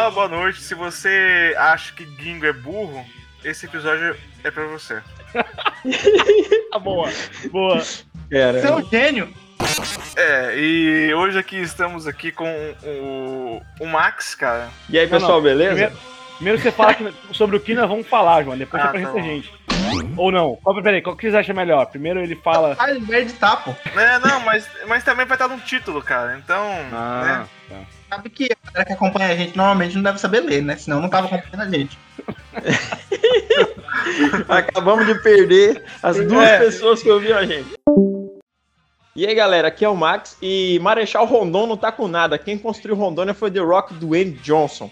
Olá, boa noite. Se você acha que gringo é burro, esse episódio é pra você. ah, boa, boa. Cara. Seu gênio. É, e hoje aqui estamos aqui com o, o Max, cara. E aí, pessoal, não, não. beleza? Primeiro, primeiro você fala que, sobre o que nós vamos falar, João. Depois ah, você apresenta tá a gente. Ou não? Qual, peraí, qual que vocês acham melhor? Primeiro ele fala. Ah, ele vai editar, pô. É, não, mas, mas também vai estar no título, cara. Então. Ah, né? tá. Sabe que a galera que acompanha a gente normalmente não deve saber ler, né? Senão não tava acompanhando a gente. Acabamos de perder as duas é. pessoas que ouviram a gente. E aí, galera, aqui é o Max e Marechal Rondon não tá com nada. Quem construiu Rondônia foi The Rock Dwayne Johnson.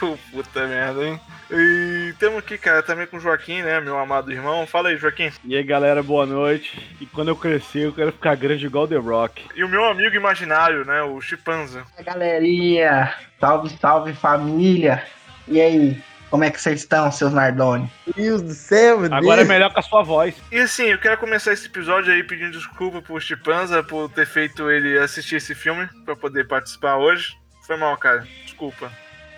Puta merda, hein? E temos aqui, cara, também com o Joaquim, né? Meu amado irmão. Fala aí, Joaquim. E aí, galera, boa noite. E quando eu crescer, eu quero ficar grande igual The Rock. E o meu amigo imaginário, né? O Chipanza. Galerinha, salve, salve família. E aí, como é que vocês estão, seus Nardoni? Deus do céu, meu Agora Deus. é melhor com a sua voz. E assim, eu quero começar esse episódio aí pedindo desculpa pro Chipanza por ter feito ele assistir esse filme para poder participar hoje. Foi mal, cara. Desculpa.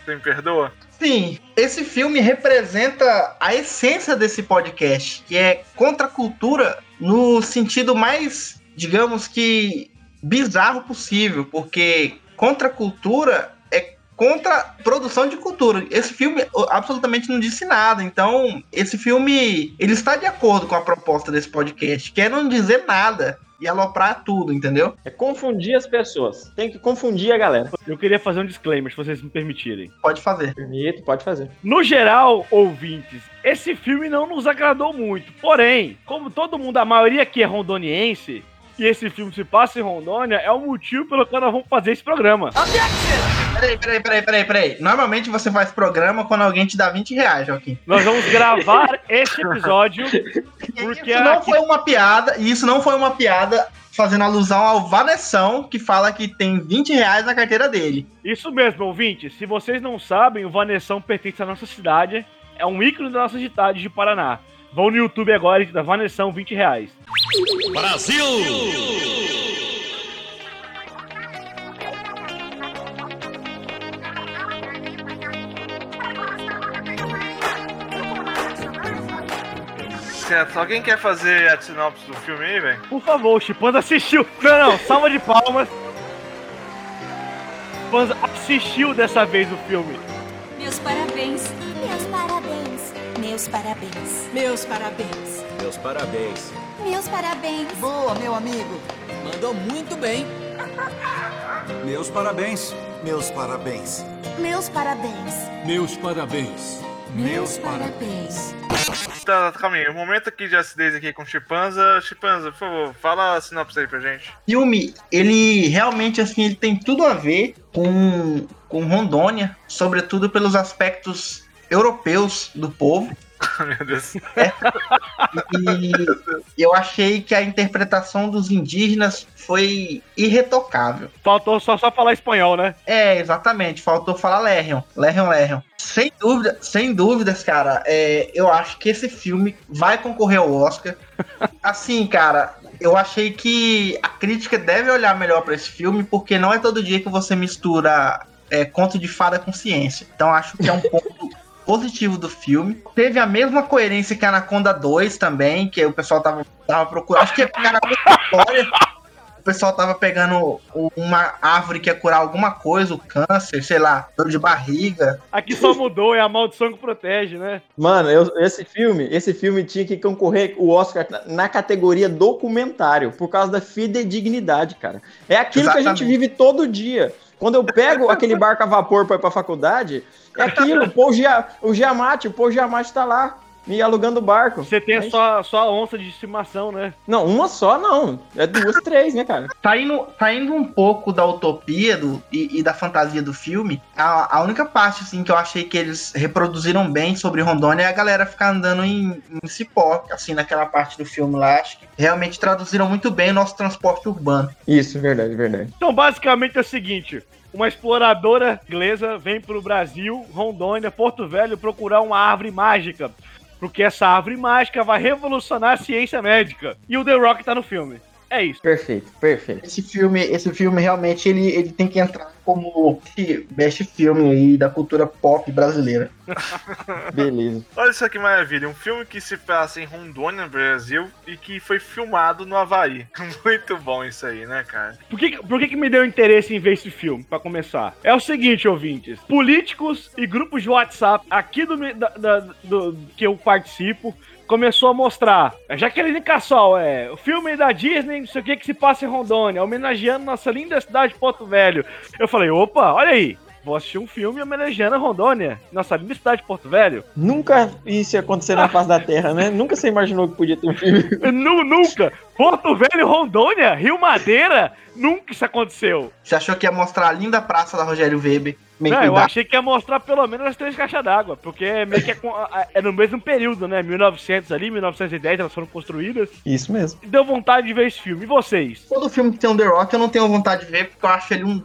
Você me perdoa? Sim, esse filme representa a essência desse podcast, que é contra a cultura no sentido mais, digamos que, bizarro possível, porque contra a cultura é contra produção de cultura. Esse filme absolutamente não disse nada. Então, esse filme ele está de acordo com a proposta desse podcast, que é não dizer nada e aloprar tudo, entendeu? É confundir as pessoas. Tem que confundir a galera. Eu queria fazer um disclaimer, se vocês me permitirem. Pode fazer. Permito, pode fazer. No geral, ouvintes, esse filme não nos agradou muito. Porém, como todo mundo, a maioria aqui é rondoniense, e esse filme se passa em Rondônia, é o motivo pelo qual nós vamos fazer esse programa. Peraí, peraí, peraí, peraí, peraí. Normalmente você faz programa quando alguém te dá 20 reais, Joaquim. Nós vamos gravar este episódio porque isso não aqui... foi uma piada, e isso não foi uma piada fazendo alusão ao Vanessão, que fala que tem 20 reais na carteira dele. Isso mesmo, ouvinte. Se vocês não sabem, o Vanessão pertence à nossa cidade, é um ícone da nossa cidade de Paraná. Vão no YouTube agora e da Vanessão 20 reais. Brasil! Certo, alguém quer fazer a sinopse do filme aí, velho? Por favor, o Chipanda assistiu. Não, não, salva de palmas. Chipanda assistiu dessa vez o filme. Meus parabéns. Meus parabéns. Meus parabéns. Meus parabéns. Meus parabéns. Meus parabéns. Boa, meu amigo. Mandou muito bem. Meus parabéns. Meus parabéns. Meus parabéns. Meus parabéns. Meus parabéns. Tá, tá, calma aí. O momento aqui de acidez aqui com Chipanza. Chipanza, por favor, fala a sinopse aí pra gente. Filme, ele realmente, assim, ele tem tudo a ver com, com Rondônia, sobretudo pelos aspectos europeus do povo. Meu Deus. É. E eu achei que a interpretação dos indígenas foi irretocável. Faltou só, só falar espanhol, né? É, exatamente. Faltou falar Lérion. Lérion, Lérion. Sem dúvida, sem dúvidas, cara, é, eu acho que esse filme vai concorrer ao Oscar. Assim, cara, eu achei que a crítica deve olhar melhor para esse filme, porque não é todo dia que você mistura é, conto de fada com ciência. Então acho que é um ponto positivo do filme. Teve a mesma coerência que Anaconda 2 também, que o pessoal tava, tava procurando. Acho que era a mesma história. O pessoal tava pegando uma árvore que ia curar alguma coisa, o câncer, sei lá, dor de barriga. Aqui só mudou, é a maldição que protege, né? Mano, eu, esse filme, esse filme tinha que concorrer o Oscar na categoria documentário, por causa da fidedignidade, cara. É aquilo Exatamente. que a gente vive todo dia. Quando eu pego aquele barco a vapor para ir pra faculdade, é aquilo, o Gia, o Giamatti, o Giamatti tá lá, me alugando barco. Você tem a sua, sua onça de estimação, né? Não, uma só não. É duas, três, né, cara? Tá indo, tá indo um pouco da utopia do, e, e da fantasia do filme. A, a, única parte, assim, que eu achei que eles reproduziram bem sobre Rondônia é a galera ficar andando em, em cipó, assim, naquela parte do filme lá. Acho que realmente traduziram muito bem o nosso transporte urbano. Isso, verdade, verdade. Então, basicamente é o seguinte: uma exploradora inglesa vem para o Brasil, Rondônia, Porto Velho, procurar uma árvore mágica. Porque essa árvore mágica vai revolucionar a ciência médica. E o The Rock tá no filme. É isso. Perfeito, perfeito. Esse filme, esse filme realmente ele, ele tem que entrar como best filme aí da cultura pop brasileira. Beleza. Olha só que maravilha, um filme que se passa em Rondônia, Brasil, e que foi filmado no Havaí. Muito bom isso aí, né, cara? Por que, por que, que me deu interesse em ver esse filme, pra começar? É o seguinte, ouvintes. Políticos e grupos de WhatsApp aqui do, da, da- do- que eu participo começou a mostrar. Jaqueline Cassol, é. O filme da Disney, não sei o que, que se passa em Rondônia, homenageando nossa linda cidade de Porto Velho. Eu falei, opa, olha aí. Vou assistir um filme homenageando a Rondônia, nossa linda cidade de Porto Velho. Nunca isso ia acontecer na face da Terra, né? Nunca você imaginou que podia ter um filme. Nu- nunca! Porto Velho, Rondônia, Rio Madeira, nunca isso aconteceu. Você achou que ia mostrar a linda praça da Rogério Weber? Bem Não, eu achei que ia mostrar pelo menos as três caixas d'água, porque é meio que é, é no mesmo período, né? 1900 ali, 1910 elas foram construídas. Isso mesmo. E deu vontade de ver esse filme. E vocês? Todo filme que tem um The Rock eu não tenho vontade de ver porque eu acho ele um,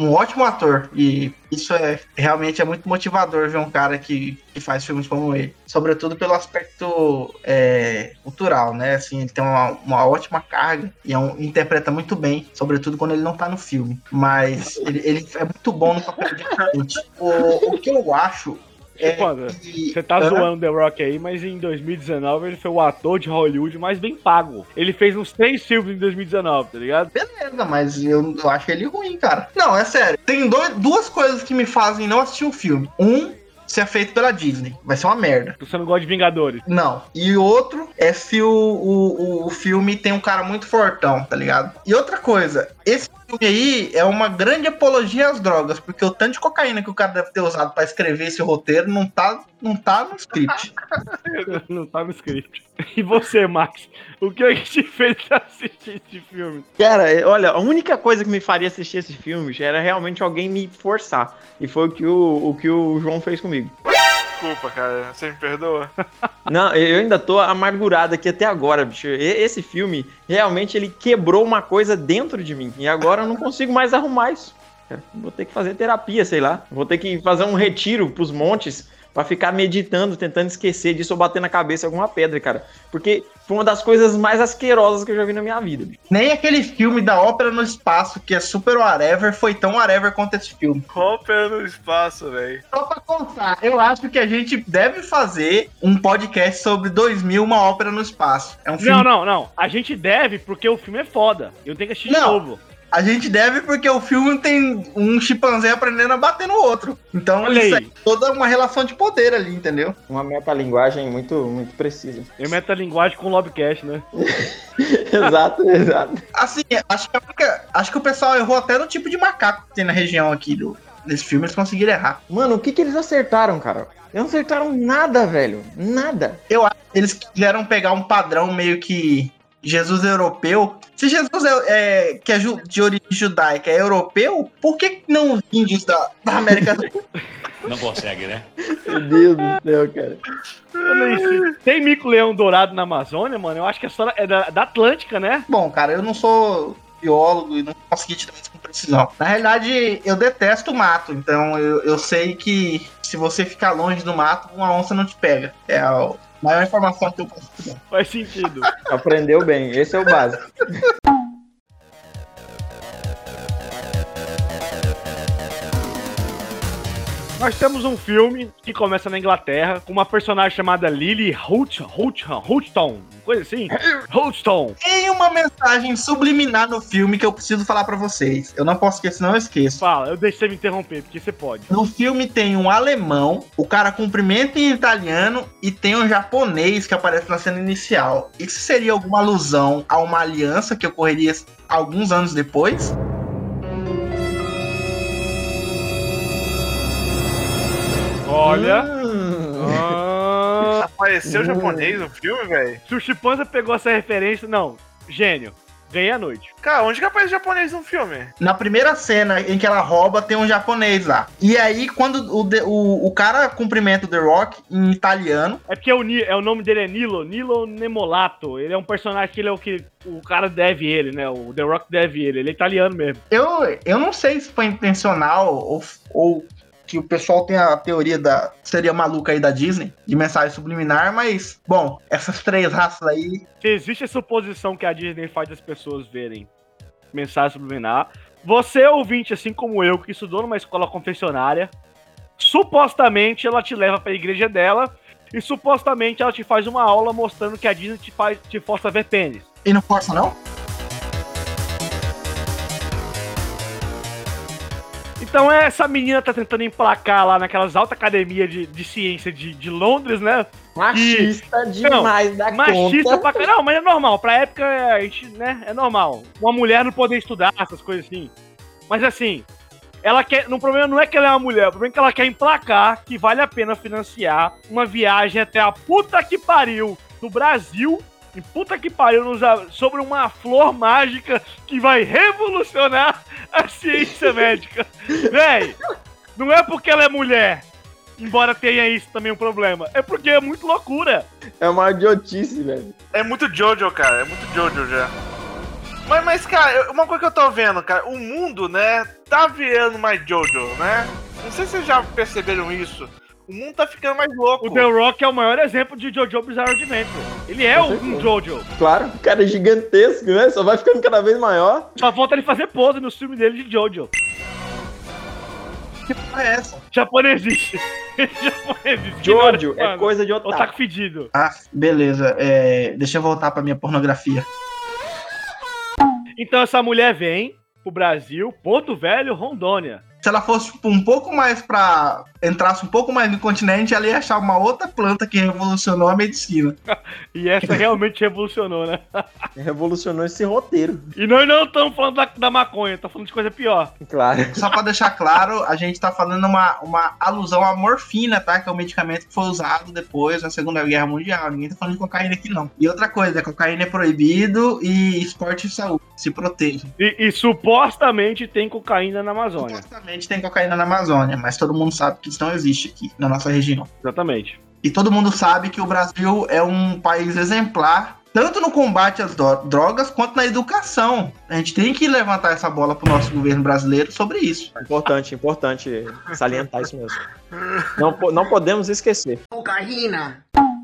um ótimo ator. E isso é realmente é muito motivador ver um cara que, que faz filmes como ele. Sobretudo pelo aspecto é, cultural, né? Assim, ele tem uma, uma ótima carga e é um- interpreta muito bem, sobretudo quando ele não tá no filme. Mas ele, ele é muito bom no papel de gente. O, o que eu acho é Mano, que... Você tá Hã? zoando The Rock aí, mas em 2019 ele foi o ator de Hollywood mais bem pago. Ele fez uns três filmes em 2019, tá ligado? Beleza, mas eu, eu acho ele ruim, cara. Não, é sério. Tem dois- duas coisas que me fazem não assistir um filme. Um, se é feito pela Disney. Vai ser uma merda. Você não gosta de Vingadores. Não. E outro é se o, o, o filme tem um cara muito fortão, tá ligado? E outra coisa, esse filme aí é uma grande apologia às drogas, porque o tanto de cocaína que o cara deve ter usado pra escrever esse roteiro não tá, não tá no script. não tá no script. E você, Max? O que é que te fez assistir esse filme? Cara, é, olha, a única coisa que me faria assistir esse filme era realmente alguém me forçar. E foi o que o, o, que o João fez comigo. Desculpa, cara, você me perdoa? Não, eu ainda tô amargurado aqui até agora, bicho. Esse filme, realmente, ele quebrou uma coisa dentro de mim. E agora eu não consigo mais arrumar isso. Vou ter que fazer terapia, sei lá. Vou ter que fazer um retiro pros montes pra ficar meditando, tentando esquecer disso ou bater na cabeça alguma pedra, cara. Porque foi uma das coisas mais asquerosas que eu já vi na minha vida, bicho. Nem aquele filme da ópera no espaço, que é super whatever, foi tão whatever quanto esse filme. Ópera no espaço, velho. Só pra contar, eu acho que a gente deve fazer um podcast sobre 2000, uma ópera no espaço. É um filme. Não, não, não. A gente deve porque o filme é foda. Eu tenho que assistir de Não. novo. A gente deve porque o filme tem um chimpanzé aprendendo a bater no outro. Então Olha isso aí. é toda uma relação de poder ali, entendeu? Uma metalinguagem muito, muito precisa. Eu meto a linguagem com o Lobcast, né? exato, exato. Assim, acho que, a única- acho que o pessoal errou até no tipo de macaco que tem na região aqui do, desse filme, eles conseguiram errar. Mano, o que que eles acertaram, cara? Eles não acertaram nada, velho. Nada. Eu acho que eles quiseram pegar um padrão meio que Jesus europeu. Se Jesus é, é- que é de origem judaica é europeu, por que não os índios da, da América do Sul? Não consegue, né? Meu Deus do céu, cara. Tem mico-leão dourado na Amazônia, mano? Eu acho que a história é da, da Atlântica, né? Bom, cara, eu não sou biólogo e não consegui te dar isso com precisão. Na realidade, eu detesto o mato, então eu, eu sei que se você ficar longe do mato, uma onça não te pega. É a maior informação que eu posso te dar. Faz sentido. Aprendeu bem. Esse é o básico. Nós temos um filme que começa na Inglaterra com uma personagem chamada Lily Holt, Holt, Holston, coisa assim. Holston. Tem uma mensagem subliminar no filme que eu preciso falar pra vocês. Eu não posso esquecer, não eu esqueço. Fala, eu deixei me interromper, porque você pode. No filme tem um alemão, o cara cumprimenta em italiano e tem um japonês que aparece na cena inicial. Isso seria alguma alusão a uma aliança que ocorreria alguns anos depois? Olha. Hum. Ah, Apareceu japonês no filme, velho? se o Chipanza pegou essa referência, não. Gênio. Ganhei a noite. Cara, onde que aparece japonês no filme? Na primeira cena em que ela rouba, tem um japonês lá. E aí, quando o, o, o cara cumprimenta o The Rock em italiano, É porque o, Ni- é, o nome dele é Nilo, Nilo Nemolato. Ele é um personagem que ele é o que o cara deve ele, né? O The Rock deve ele. Ele é italiano mesmo. eu, eu não sei se foi intencional ou, ou que o pessoal tem a teoria da seria maluca aí da Disney, de mensagem subliminar, mas, bom, essas três raças aí Se existe a suposição que a Disney faz as pessoas verem mensagem subliminar, Você, ouvinte, assim como eu, que estudou numa escola confessionária, supostamente ela te leva pra igreja dela e supostamente ela te faz uma aula mostrando que a Disney te, faz, te força a ver pênis. E não força, não? Então essa menina tá tentando emplacar lá naquelas altas academias de, de ciência de, de Londres, né? Machista demais da Machista conta. pra Não, mas é normal. Pra época, a gente, né? É normal. Uma mulher não poder estudar, essas coisas assim. Mas assim, ela quer. No problema não é que ela é uma mulher, o problema é que ela quer emplacar que vale a pena financiar uma viagem até a puta que pariu do Brasil. Em puta que pariu, nos sobre uma flor mágica que vai revolucionar a ciência médica. Véi, não é porque ela é mulher, embora tenha isso também um problema. É porque é muito loucura. É uma idiotice, velho. É muito Jojo, cara. É muito Jojo já. Mas, mas, cara, uma coisa que eu tô vendo, cara, o mundo, né, tá virando mais Jojo, né? Não sei se vocês já perceberam isso. O mundo tá ficando mais louco. O The Rock é o maior exemplo de Jojo Bizarre Adventure. Ele é um. Jojo. Claro, o cara é gigantesco, né? Só vai ficando cada vez maior. Só falta ele fazer pose no filme dele de Jojo. Que porra é essa? Japonesice. Japonesice. Jojo é Mano, coisa de Otaku otaku. fedido. Ah, beleza. É, deixa eu voltar pra minha pornografia. Então essa mulher vem pro Brasil, Porto Velho, Rondônia. Se ela fosse tipo, um pouco mais pra. entrasse um pouco mais no continente, ela ia achar uma outra planta que revolucionou a medicina. E essa realmente revolucionou, né? Revolucionou esse roteiro. E nós não estamos falando da, da maconha, estamos falando de coisa pior. Claro. Só pra deixar claro, a gente tá falando uma, uma alusão à morfina, tá? Que é o medicamento que foi usado depois da Segunda Guerra Mundial. Ninguém tá falando de cocaína aqui, não. E outra coisa, cocaína é proibido e esporte e saúde. Se proteja. E, e supostamente tem cocaína na Amazônia. Supostamente tem cocaína na Amazônia, mas todo mundo sabe que isso não existe aqui, na nossa região. Exatamente. E todo mundo sabe que o Brasil é um país exemplar, tanto no combate às drogas quanto na educação. A gente tem que levantar essa bola pro nosso governo brasileiro sobre isso. Importante, importante salientar isso mesmo. Não, não podemos esquecer.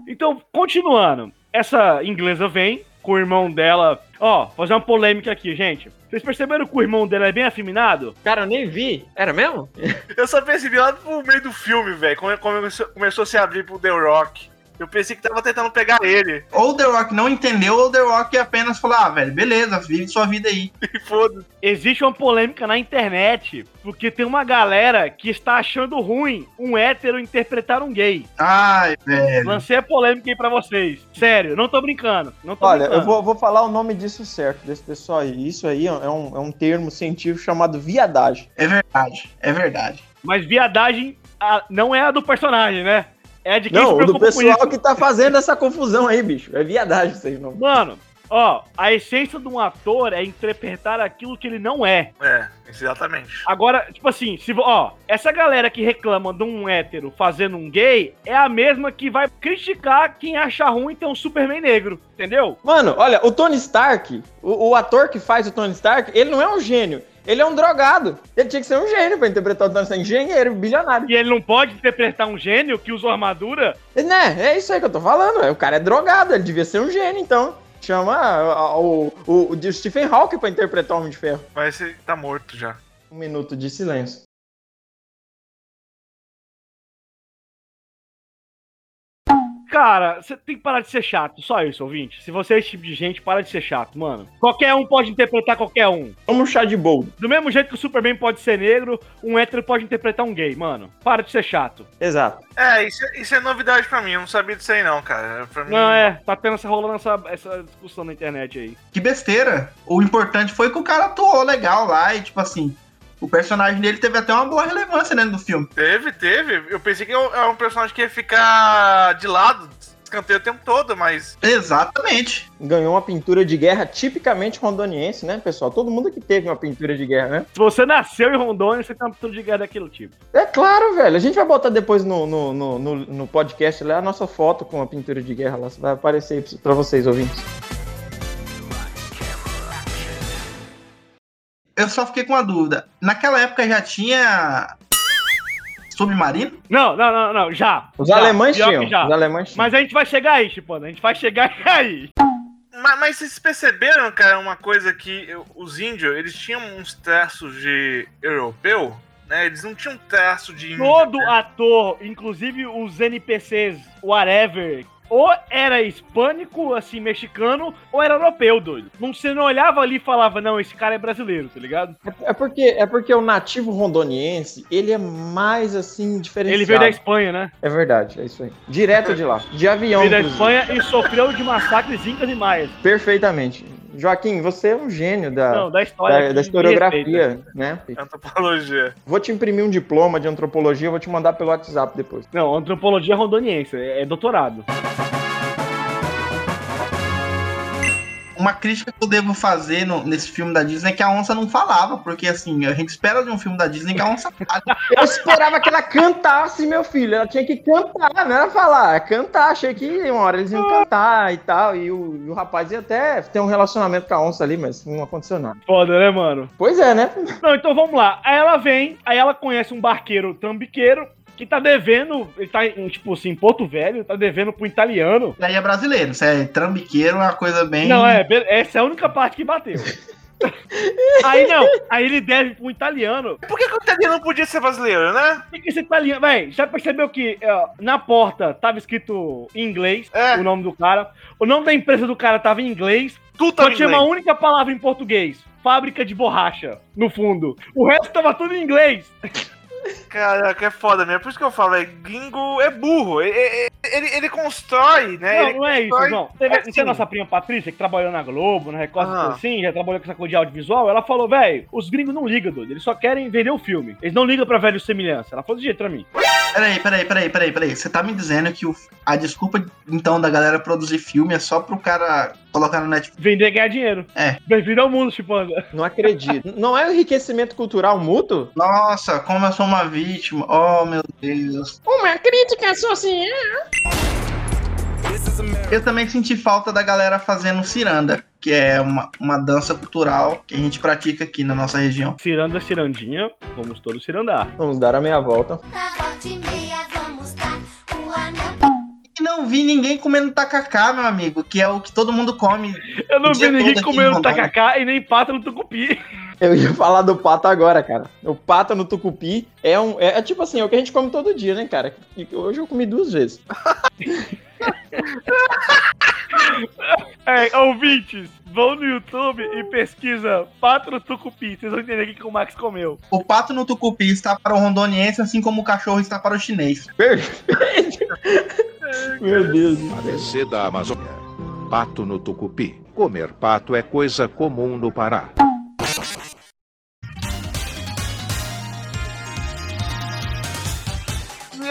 Então, continuando. Essa inglesa vem com o irmão dela. Ó, fazer uma polêmica aqui, gente. Vocês perceberam que o irmão dela é bem afeminado? Cara, eu nem vi. Era mesmo? Eu só percebi lá no meio do filme, velho, como começou, começou a se abrir pro The Rock. Eu pensei que tava tentando pegar ele. Ou o The Rock não entendeu, ou o The Rock apenas falou: ah, velho, beleza, vive sua vida aí. E foda-se. Existe uma polêmica na internet, porque tem uma galera que está achando ruim um hétero interpretar um gay. Ai, velho. Lancei a polêmica aí pra vocês. Sério, não tô brincando. Não tô Olha, brincando. eu vou, vou falar o nome disso certo, desse pessoal aí. Isso aí é um, é um termo científico chamado viadagem. É verdade, é verdade. Mas viadagem ah, não é a do personagem, né? É de quem Não, se o do pessoal que tá fazendo essa confusão aí, bicho. É viadagem isso aí, não. Mano, ó, a essência de um ator é interpretar aquilo que ele não é. É, exatamente. Agora, tipo assim, se ó, essa galera que reclama de um hétero fazendo um gay é a mesma que vai criticar quem acha ruim ter um Superman negro, entendeu? Mano, olha, o Tony Stark, o, o ator que faz o Tony Stark, ele não é um gênio. Ele é um drogado. Ele tinha que ser um gênio pra interpretar o Tony Stark. Engenheiro, bilionário. E ele não pode interpretar um gênio que usou armadura. Né, é isso aí que eu tô falando. O cara é drogado, ele devia ser um gênio, então. Chama ah, o, o, o Stephen Hawking pra interpretar o Homem de Ferro. Mas ele tá morto já. Um minuto de silêncio. Cara, você tem que parar de ser chato, só isso, ouvinte. Se você é esse tipo de gente, para de ser chato, mano. Qualquer um pode interpretar qualquer um. Vamos um chá de boldo. Do mesmo jeito que o Superman pode ser negro, um hétero pode interpretar um gay, mano. Para de ser chato. Exato. É, isso, isso é novidade pra mim. Eu não sabia disso aí, não, cara. Pra mim. Não, é, tá tendo essa rolando essa, essa discussão na internet aí. Que besteira. O importante foi que o cara atuou legal lá e, tipo assim, o personagem dele teve até uma boa relevância dentro do filme. Teve, teve. Eu pensei que é um personagem que ia ficar de lado, escanteio o tempo todo, mas. Exatamente. Ganhou uma pintura de guerra tipicamente rondoniense, né, pessoal? Todo mundo que teve uma pintura de guerra, né? Se você nasceu em Rondônia, você tem uma pintura de guerra daquele tipo. É claro, velho. A gente vai botar depois no, no, no, no, no podcast lá a nossa foto com a pintura de guerra lá. Vai aparecer aí pra vocês, ouvintes. Eu só fiquei com uma dúvida. Naquela época já tinha submarino? Não, não, não, não, já. Os Já, alemães pior tinham. já. Os alemães tinham. Mas a gente vai chegar aí, Chipano, a gente vai chegar aí. Mas, mas vocês perceberam, cara, uma coisa que eu- os índios, eles tinham uns traços de europeu, né? Eles não tinham traço de índio. Todo né? ator, inclusive os NPCs, whatever, ou era hispânico, assim, mexicano, ou era europeu, doido. Não, você não olhava ali e falava, não, esse cara é brasileiro, tá ligado? É porque, é porque o nativo rondoniense, ele é mais assim, diferenciado. Ele veio da Espanha, né? É verdade, é isso aí. Direto de lá. De avião, Veio da inclusive. Espanha e sofreu de massacres incas e maias. Perfeitamente. Joaquim, você é um gênio da, Não, da história. da, da historiografia, né? Antropologia. Vou te imprimir um diploma de antropologia, vou te mandar pelo WhatsApp depois. Não, antropologia rondoniense, é, é doutorado. Uma crítica que eu devo fazer no- nesse filme da Disney é que a onça não falava, porque assim, a gente espera de um filme da Disney que a onça fale. Eu esperava que ela cantasse, meu filho. Ela tinha que cantar, não era falar, é cantar. Achei que uma hora eles iam cantar e tal. E o, e o rapaz ia até ter um relacionamento com a onça ali, mas não aconteceu nada. Foda, né, mano? Pois é, né? Não, então vamos lá. Aí ela vem, aí ela conhece um barqueiro trambiqueiro que tá devendo, ele tá em, tipo assim, em Porto Velho, tá devendo pro italiano. Isso aí é brasileiro, isso é trambiqueiro, é uma coisa bem. Não, é, essa é a única parte que bateu. aí não, aí ele deve pro italiano. Por que, que o italiano não podia ser brasileiro, né? O que esse italiano. Véi, já percebeu que ó, na porta tava escrito em inglês É. o nome do cara? O nome da empresa do cara tava em inglês. Tudo Só tava em tinha uma inglês. única palavra em português. Fábrica de borracha, no fundo. O resto tava tudo em inglês. Caraca, é foda mesmo. Por isso que eu falo, é gringo é burro. E- e- Ele, ele, constrói, né? Não, Ele não é isso, não. Teve, é não tem assim. a nossa prima Patrícia, que trabalhou na Globo, na Record, Ah. assim, já trabalhou com essa coisa de audiovisual. Ela falou, velho, os gringos não ligam, doido. Eles só querem vender o filme. Eles não ligam pra velho semelhança. Ela falou de jeito pra mim. Peraí, peraí, peraí, peraí, peraí. Você tá me dizendo que o- a desculpa, então, da galera produzir filme é só pro cara colocar no Netflix. Vender e ganhar dinheiro. É. Bem-vindo ao mundo, Chipanda. Não acredito. Não é enriquecimento cultural mútuo? Nossa, como eu sou uma vítima. Oh, meu Deus. Uma crítica social. Eu também senti falta da galera fazendo ciranda, que é uma, uma dança cultural que a gente pratica aqui na nossa região. Ciranda, cirandinha, vamos todos cirandar. Vamos dar a meia volta. E não vi ninguém comendo tacacá, meu amigo, que é o que todo mundo come. Eu não vi ninguém comendo tacacá e nem pato no tucupi. Eu ia falar do pato agora, cara. O pato no tucupi é um. É, é tipo assim, é o que a gente come todo dia, né, cara? E Hoje eu comi duas vezes. É, ouvintes, vão no YouTube e pesquisa pato no tucupi. Vocês vão entender o que, o Max comeu. O pato no tucupi está para o rondoniense, assim como o cachorro está para o chinês. Perfeito. Meu Deus. ABC da Amazônia. Pato no tucupi. Comer pato é coisa comum no Pará.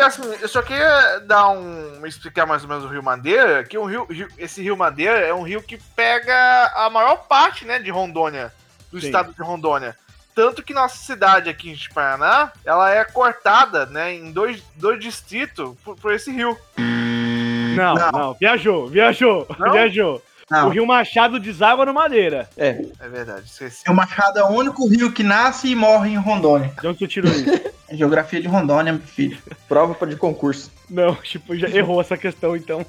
Assim, eu só queria dar um. explicar mais ou menos o Rio Madeira, que o rio, rio- esse Rio Madeira é um rio que pega a maior parte, né, de Rondônia, do Sim. estado de Rondônia. Tanto que nossa cidade aqui em Paraná, ela é cortada, né, em dois, dois distritos por, por esse rio. Não, não, Não. viajou, viajou, Não? viajou. Não. O Rio Machado deságua no Madeira. É, É verdade, esqueci. O Machado é o único rio que nasce e morre em Rondônia. De onde tu tirou isso? É Geografia de Rondônia, meu filho. prova de concurso. não, tipo, já errou essa questão então.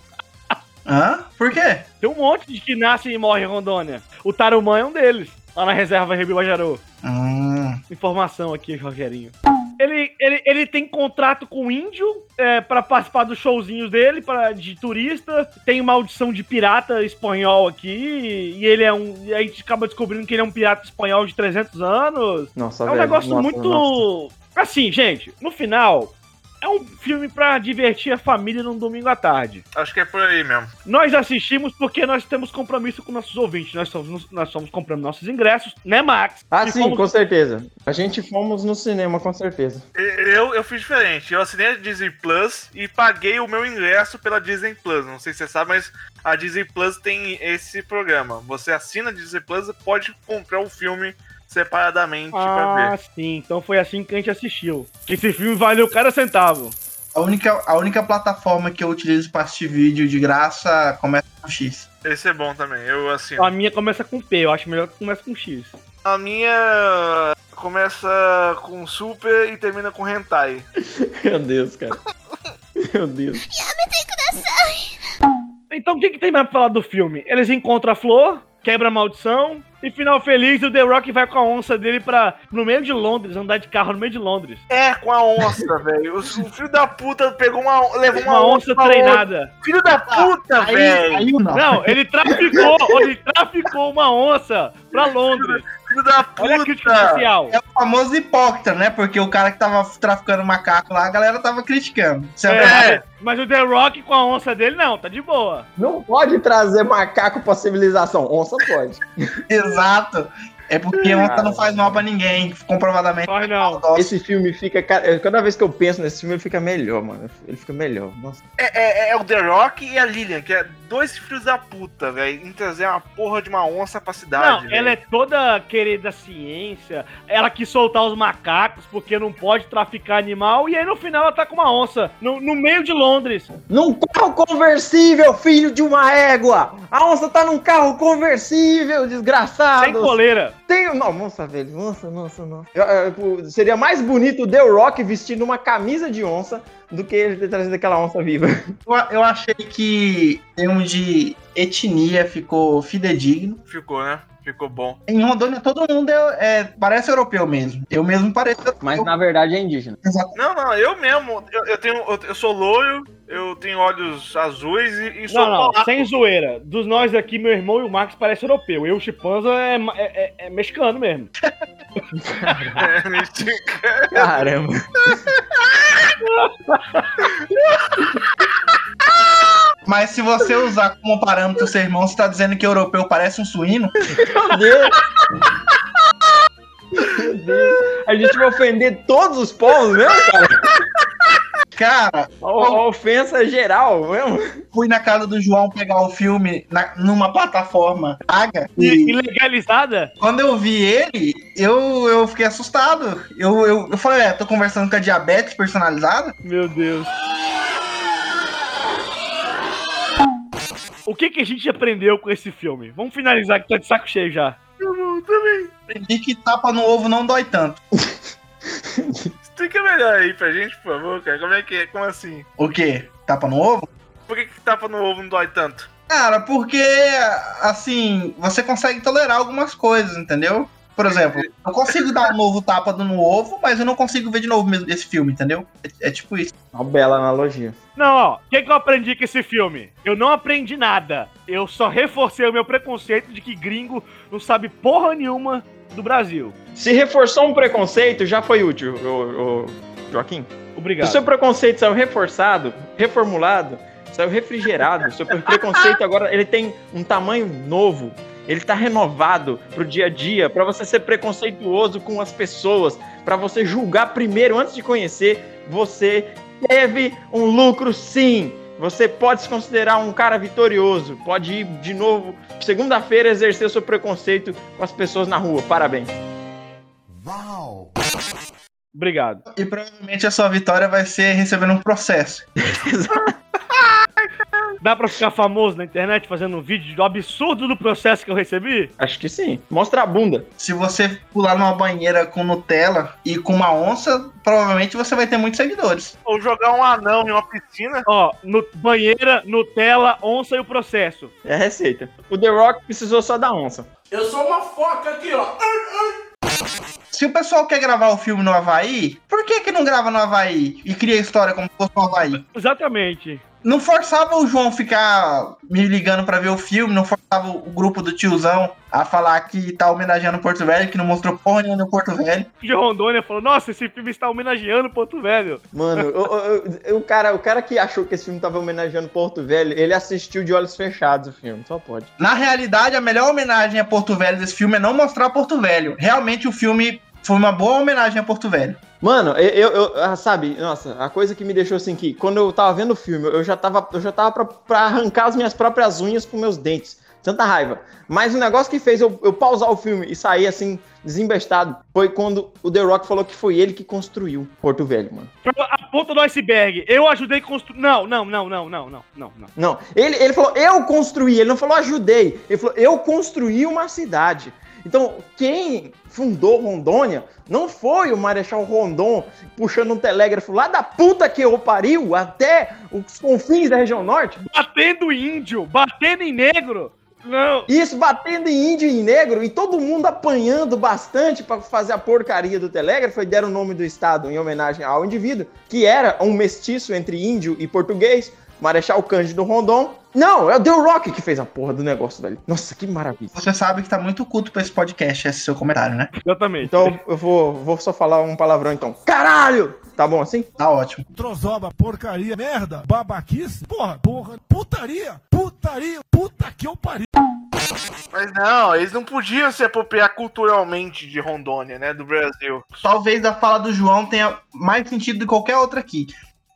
Hã? Por quê? Tem um monte de que nasce e morre em Rondônia. O Tarumã é um deles. Lá na reserva Rio Bajaru. Hum, Informação aqui, Rogerinho. Ele, ele, ele tem contrato com o índio é, para participar dos showzinhos dele, pra, de turista. Tem maldição de pirata espanhol aqui. E ele é um. E a gente acaba descobrindo que ele é um pirata espanhol de 300 anos. Nossa, é um velho. negócio Nossa, muito. nossa. Assim, gente, no final, é um filme pra divertir a família num domingo à tarde. Acho que é por aí mesmo. Nós assistimos porque nós temos compromisso com nossos ouvintes. Nós somos, nós somos comprando nossos ingressos, né, Max? Ah, E sim, fomos- com certeza. A gente fomos no cinema, com certeza. Eu, eu fiz diferente. Eu assinei a Disney Plus e paguei o meu ingresso pela Disney Plus. Não sei se você sabe, mas a Disney Plus tem esse programa. Você assina a Disney Plus e pode comprar o filme separadamente pra Ah, ver. sim. Então foi assim que a gente assistiu. Esse filme valeu cada centavo. a, única, a única plataforma que eu utilizo para assistir vídeo de graça começa com X. Esse é bom também. Eu assino. A minha começa com P, eu acho melhor que começa com X. A minha começa com Super e termina com Hentai. Meu Deus, cara. Meu Deus. Então o que, que tem mais pra falar do filme? Eles encontram a flor, quebra a maldição, e final feliz, o The Rock vai com a onça dele pra, no meio de Londres, andar de carro no meio de Londres. É, com a onça, velho. O, filho da puta pegou uma. levou uma, Uma onça pra treinada. outra. Filho da puta, velho. aí não. Não, ele traficou, ele traficou uma onça pra Londres. Filho da Olha a crítica puta. social. É o famoso hipócrita, né? Porque o cara que tava traficando macaco lá, a galera tava criticando. É, É, mas o The Rock com a onça dele, não, tá de boa. Não pode trazer macaco pra civilização. Onça pode. Exato. É porque onça não faz mal pra ninguém, comprovadamente. Corre não. Esse filme fica. ca- Cada vez que eu penso nesse filme, ele fica melhor, mano. Ele fica melhor. Nossa. É, é- é o The Rock e a Lilian, que é dois filhos da puta, velho. Em trazer uma porra de uma onça pra cidade. Não, velho. ela é toda querida ciência. Ela quis soltar os macacos porque não pode traficar animal. E aí no final ela tá com uma onça no, no meio de Londres. Num carro conversível, filho de uma égua! A onça tá num carro conversível, desgraçado! Sem coleira. Tem. Não, nossa, velho. Nossa, nossa, nossa. Eu- eu- seria mais bonito o The Rock vestindo uma camisa de onça do que ele ter trazido aquela onça viva. Eu, eu achei que, em termos de etnia, ficou fidedigno. Ficou, né? Ficou bom. Em Rondônia, todo mundo é, é- parece europeu mesmo. Eu mesmo pareço europeu. Mas na verdade é indígena. Não, não, eu mesmo. Eu, eu tenho. Eu, eu sou loiro, eu tenho olhos azuis e, e sou Não, não, polaco. sem zoeira. Dos nós aqui, meu irmão e o Max parecem europeu. Eu, o Chipanza, é, é, é- é mexicano mesmo. É, mentira. Caramba. Mas se você usar como parâmetro o seu irmão, você tá dizendo que europeu parece um suíno? Meu Deus. Meu Deus. A gente vai ofender todos os povos mesmo, cara? Cara, A, a ofensa geral mesmo. fui na casa do João pegar o filme na- numa plataforma paga. E, E ilegalizada? quando eu vi ele, eu, eu fiquei assustado. Eu, eu, eu falei, é, tô conversando com a diabetes personalizada? Meu Deus. O que, que a gente aprendeu com esse filme? Vamos finalizar que tá de saco cheio já. Aprendi que tapa no ovo não dói tanto. Explica melhor aí pra gente, por favor, cara. Como é que é? Como assim? O quê? Tapa no ovo? Por que, que tapa no ovo não dói tanto? Cara, porque, assim, você consegue tolerar algumas coisas, entendeu? Por exemplo, eu consigo dar um novo tapa no ovo, mas eu não consigo ver de novo mesmo esse filme, entendeu? É, é tipo isso. Uma bela analogia. Não, ó, o que, que eu aprendi com esse filme? Eu não aprendi nada. Eu só reforcei o meu preconceito de que gringo não sabe porra nenhuma do Brasil. Se reforçou um preconceito, já foi útil, ô, ô, Joaquim. Obrigado. O seu preconceito saiu reforçado, reformulado, saiu refrigerado. O seu preconceito agora ele tem um tamanho novo. Ele tá renovado pro dia a dia, para você ser preconceituoso com as pessoas, para você julgar primeiro antes de conhecer. Você teve um lucro sim. Você pode se considerar um cara vitorioso. Pode ir de novo segunda-feira exercer o seu preconceito com as pessoas na rua. Parabéns. Uau! Obrigado. E provavelmente a sua vitória vai ser recebendo um processo. Dá pra ficar famoso na internet fazendo um vídeo do absurdo do processo que eu recebi? Acho que sim. Mostra a bunda. Se você pular numa banheira com Nutella e com uma onça, provavelmente você vai ter muitos seguidores. Ou jogar um anão em uma piscina. Ó, no, banheira, Nutella, onça e o processo. É a receita. O The Rock precisou só da onça. Eu sou uma foca aqui, ó. Se o pessoal quer gravar o filme no Havaí, por que que não grava no Havaí e cria a história como se fosse no Havaí? Exatamente. Não forçava o João ficar me ligando pra ver o filme, não forçava o grupo do tiozão a falar que tá homenageando Porto Velho, que não mostrou porra nenhuma no Porto Velho. De Rondônia falou: Nossa, esse filme está homenageando Porto Velho. Mano, o, o- o- o cara, o cara que achou que esse filme tava homenageando Porto Velho, ele assistiu de olhos fechados o filme, só pode. Na realidade, a melhor homenagem a Porto Velho desse filme é não mostrar Porto Velho. Realmente o filme foi uma boa homenagem a Porto Velho. Mano, eu, eu, eu- ah, sabe, nossa, a coisa que me deixou assim que quando eu tava vendo o filme, eu já tava, eu já tava pra, pra arrancar as minhas próprias unhas com meus dentes. Tanta raiva. Mas o negócio que fez eu, eu pausar o filme e sair assim desembestado foi quando o The Rock falou que foi ele que construiu Porto Velho, mano. A ponta do iceberg. Eu ajudei a construir. Não, não, não, não, não, não, não, não. Não, ele, ele falou, eu construí, ele não falou ajudei. Ele falou, eu construí uma cidade. Então, quem fundou Rondônia não foi o Marechal Rondon puxando um telégrafo lá da puta que eu pariu até os confins da região norte. Batendo índio, batendo em negro. Não. Isso, batendo em índio e em negro e todo mundo apanhando bastante para fazer a porcaria do telégrafo e deram o nome do estado em homenagem ao indivíduo, que era um mestiço entre índio e português, Marechal Cândido Rondon. Não, é o The Rock que fez a porra do negócio, velho. Nossa, que maravilha. Você sabe que tá muito culto pra esse podcast, esse seu comentário, né? Exatamente. Então eu vou, vou só falar um palavrão então. Caralho! Tá bom assim? Tá ótimo. Trozoba, porcaria, merda, babaquice, porra, porra, putaria, putaria, puta que eu pariu. Mas não, eles não podiam se apropriar culturalmente de Rondônia, né? Do Brasil. Talvez a fala do João tenha mais sentido do que qualquer outra aqui.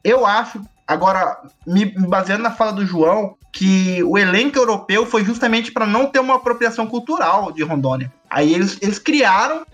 Eu acho, agora, me baseando na fala do João, que o elenco europeu foi justamente para não ter uma apropriação cultural de Rondônia. Aí eles, eles criaram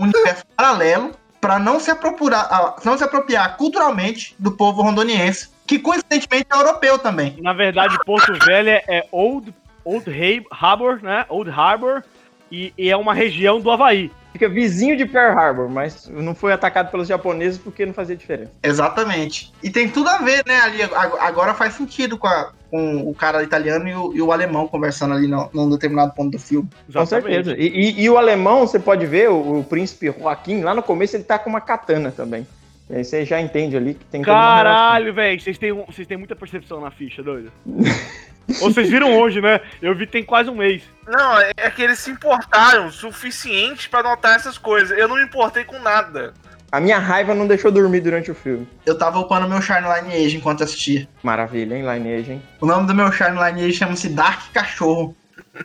um universo paralelo para não se apropriar, não se apropriar culturalmente do povo rondoniense, que coincidentemente é europeu também. Na verdade, Porto Velho é- é Old, Old Harbor, né? Old Harbor. E, e é uma região do Havaí. Fica vizinho de Pearl Harbor, mas não foi atacado pelos japoneses porque não fazia diferença. Exatamente. E tem tudo a ver, né? Ali ag- agora faz sentido com, a- com o cara italiano e o, e o alemão conversando ali no- num determinado ponto do filme. Com certeza. E, e- e o alemão, você pode ver, o, o príncipe Joaquim, lá no começo ele tá com uma katana também. E aí você já entende ali que tem. Caralho, velho. Vocês têm, vocês têm muita percepção na ficha, doido. Ou vocês viram hoje, né? Eu vi tem quase um mês. Não, é é que eles se importaram o suficiente pra notar essas coisas. Eu não me importei com nada. A minha raiva não deixou dormir durante o filme. Eu tava upando meu Shine Lineage enquanto assistia. Maravilha, hein, Lineage, hein? O nome do meu Shine Lineage chama-se Dark Cachorro.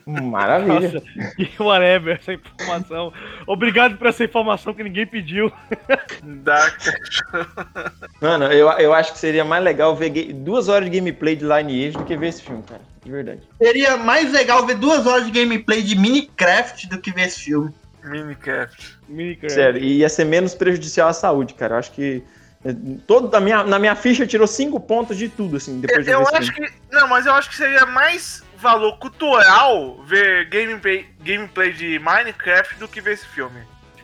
Maravilha. Nossa, que whatever essa informação. Obrigado por essa informação que ninguém pediu. Da... Mano, eu, eu acho que seria mais legal ver duas horas de gameplay de Lineage do que ver esse filme, cara. De verdade. Seria mais legal ver duas horas de gameplay de Minecraft do que ver esse filme. Minecraft. Minecraft. Sério, e ia ser menos prejudicial à saúde, cara. Eu acho que. eh, Todo, da minha, na minha ficha tirou cinco pontos de tudo, assim, depois de Eu ver esse acho filme. que. Não, mas eu acho que seria mais valor cultural ver gameplay, gameplay de Minecraft do que ver esse filme.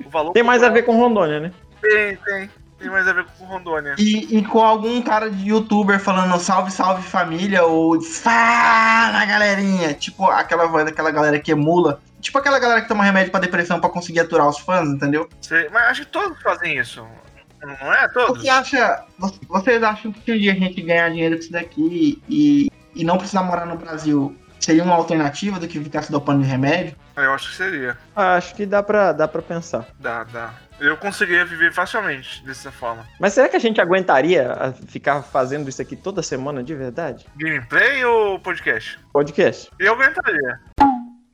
O valor Tem mais a ver com Rondônia, né? Tem, tem. Tem mais a ver com Rondônia. E, e com algum cara de youtuber falando salve, salve família, ou fala galerinha. Tipo aquela voz daquela galera que emula. Tipo aquela galera que toma remédio pra depressão pra conseguir aturar os fãs, entendeu? Sei- Mas acho que todos fazem isso. Não é? Todos? Você acha. vo- Vocês acham que se um dia a gente ganhar dinheiro com isso daqui e, e não precisar morar no Brasil, seria uma alternativa do que ficar se dopando de remédio? Eu acho que seria. Acho que dá pra, dá pra pensar. Dá, dá. Eu conseguiria viver facilmente dessa forma. Mas será que a gente aguentaria ficar fazendo isso aqui toda semana de verdade? Gameplay ou podcast? Podcast. Eu aguentaria.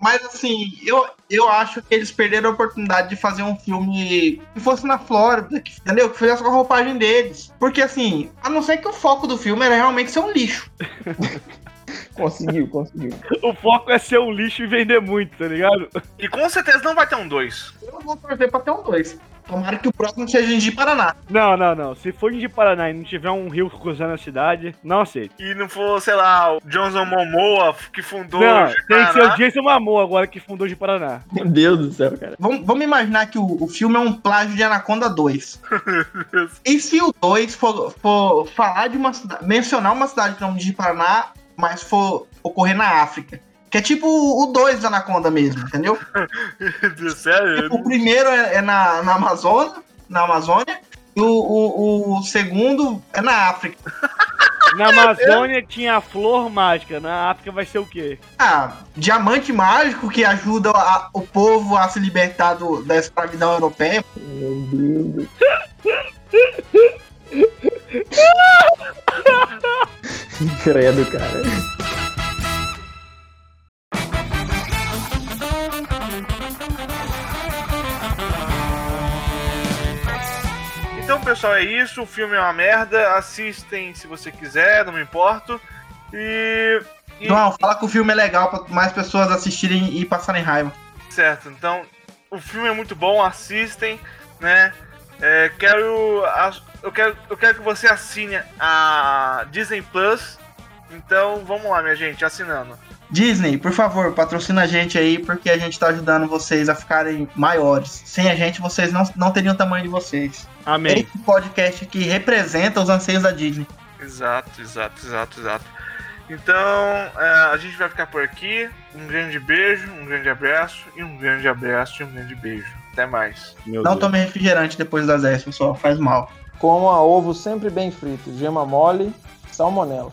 Mas assim, eu, eu acho que eles perderam a oportunidade de fazer um filme que fosse na Flórida, que, entendeu? Que fizesse com a roupagem deles. Porque assim, a não ser que o foco do filme era realmente ser um lixo. Conseguiu, conseguiu. O foco é ser um lixo e vender muito, tá ligado? E com certeza não vai ter um 2. Eu vou torcer pra ter um dois. Tomara que o próximo seja de Paraná. Não, não, não. Se for de Paraná e não tiver um rio cruzando a cidade, não aceito. E não for, sei lá, o Johnson Momoa que fundou. Não, o tem que ser o Paraná. Jason Momoa agora que fundou de Paraná. Meu Deus do céu, cara. Vamos, vamos imaginar que o, o filme é um plágio de Anaconda 2. e se o 2 for, for falar de uma cidade, mencionar uma cidade que não diz Paraná, mas for ocorrer na África? Que é tipo o 2 da Anaconda mesmo, entendeu? Sério? Tipo, o primeiro é, é na, na Amazônia, na Amazônia, e o, o, o segundo é na África. Na Amazônia tinha a flor mágica, na África vai ser o quê? Ah, diamante mágico que ajuda a- o povo a se libertar do- da escravidão europeia. Meu Deus. Credo, cara. Então, pessoal, é isso. O filme é uma merda. Assistem se você quiser, não me importo. E. e João, fala que o filme é legal pra mais pessoas assistirem e passarem raiva. certo, então. o filme é muito bom, assistem, né? É, quero, eu quero, eu quero que você assine a Disney Plus. Então, vamos lá, minha gente, assinando. Disney, por favor, patrocina a gente aí, porque a gente tá ajudando vocês a ficarem maiores. Sem a gente, vocês não, não teriam o tamanho de vocês. Amém. Esse podcast aqui representa os anseios da Disney. Exato, exato, exato, exato. Então, é, a gente vai ficar por aqui. Um grande beijo, um grande abraço, e um grande abraço e um grande beijo. Até mais. Meu Não Deus. tome refrigerante depois das 10, pessoal, faz mal. Coma ovo sempre bem frito, gema mole, salmonela.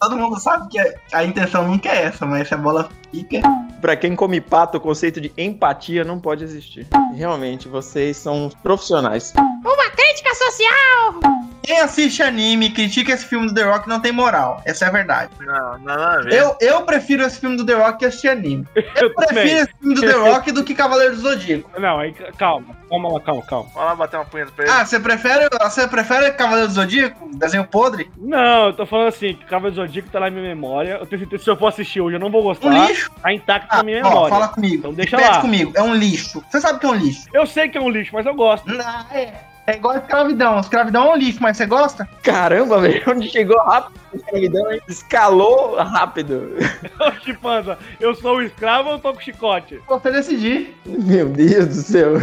Todo mundo sabe que a intenção nunca é essa, mas se a bola fica. Pra quem come pato, o conceito de empatia não pode existir. Realmente, vocês são profissionais. Uma crítica social! Quem assiste anime e critica esse filme do The Rock não tem moral. Essa é a verdade. Não, nada a ver. Eu, eu prefiro esse filme do The Rock que assistir anime. Eu Prefiro também. esse filme do The Rock do que Cavaleiro do Zodíaco. Não, aí calma, calma lá, calma, calma. Vai lá bater uma punheta pra ele. Ah, você prefere, você prefere Cavaleiro do Zodíaco? Desenho podre? Não, eu tô falando assim, Cavaleiro do Zodíaco tá na minha memória. Eu tenho certeza que se eu for assistir hoje eu não vou gostar. Um lixo? Tá intacto Ah, na minha ó, memória. fala comigo. Então deixa Repete lá. comigo. É um lixo. Você sabe que é um lixo. Eu sei que é um lixo, mas eu gosto. Não, é. É igual a escravidão. Escravidão é um lixo, mas você gosta? Caramba, velho, onde chegou rápido a escravidão, hein? Escalou rápido. Chipanza, eu sou o escravo ou eu tô com chicote? Você decidir. Meu Deus do céu.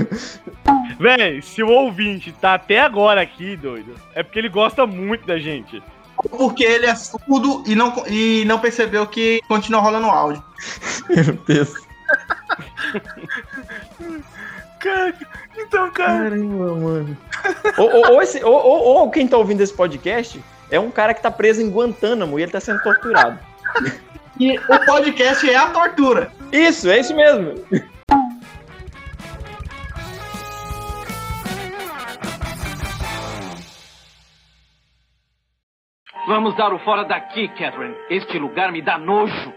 Véi, se o ouvinte tá até agora aqui, doido, é porque ele gosta muito da gente. Porque ele é surdo e não, e não percebeu que continua rolando áudio. Meu Deus. Cara, então, cara. Caramba, mano. ou, ou- ou esse- ou- ou- ou quem tá ouvindo esse podcast é um cara que tá preso em Guantánamo e ele tá sendo torturado. E o podcast é a tortura. Isso, é isso mesmo. Vamos dar o fora daqui, Catherine. Este lugar me dá nojo.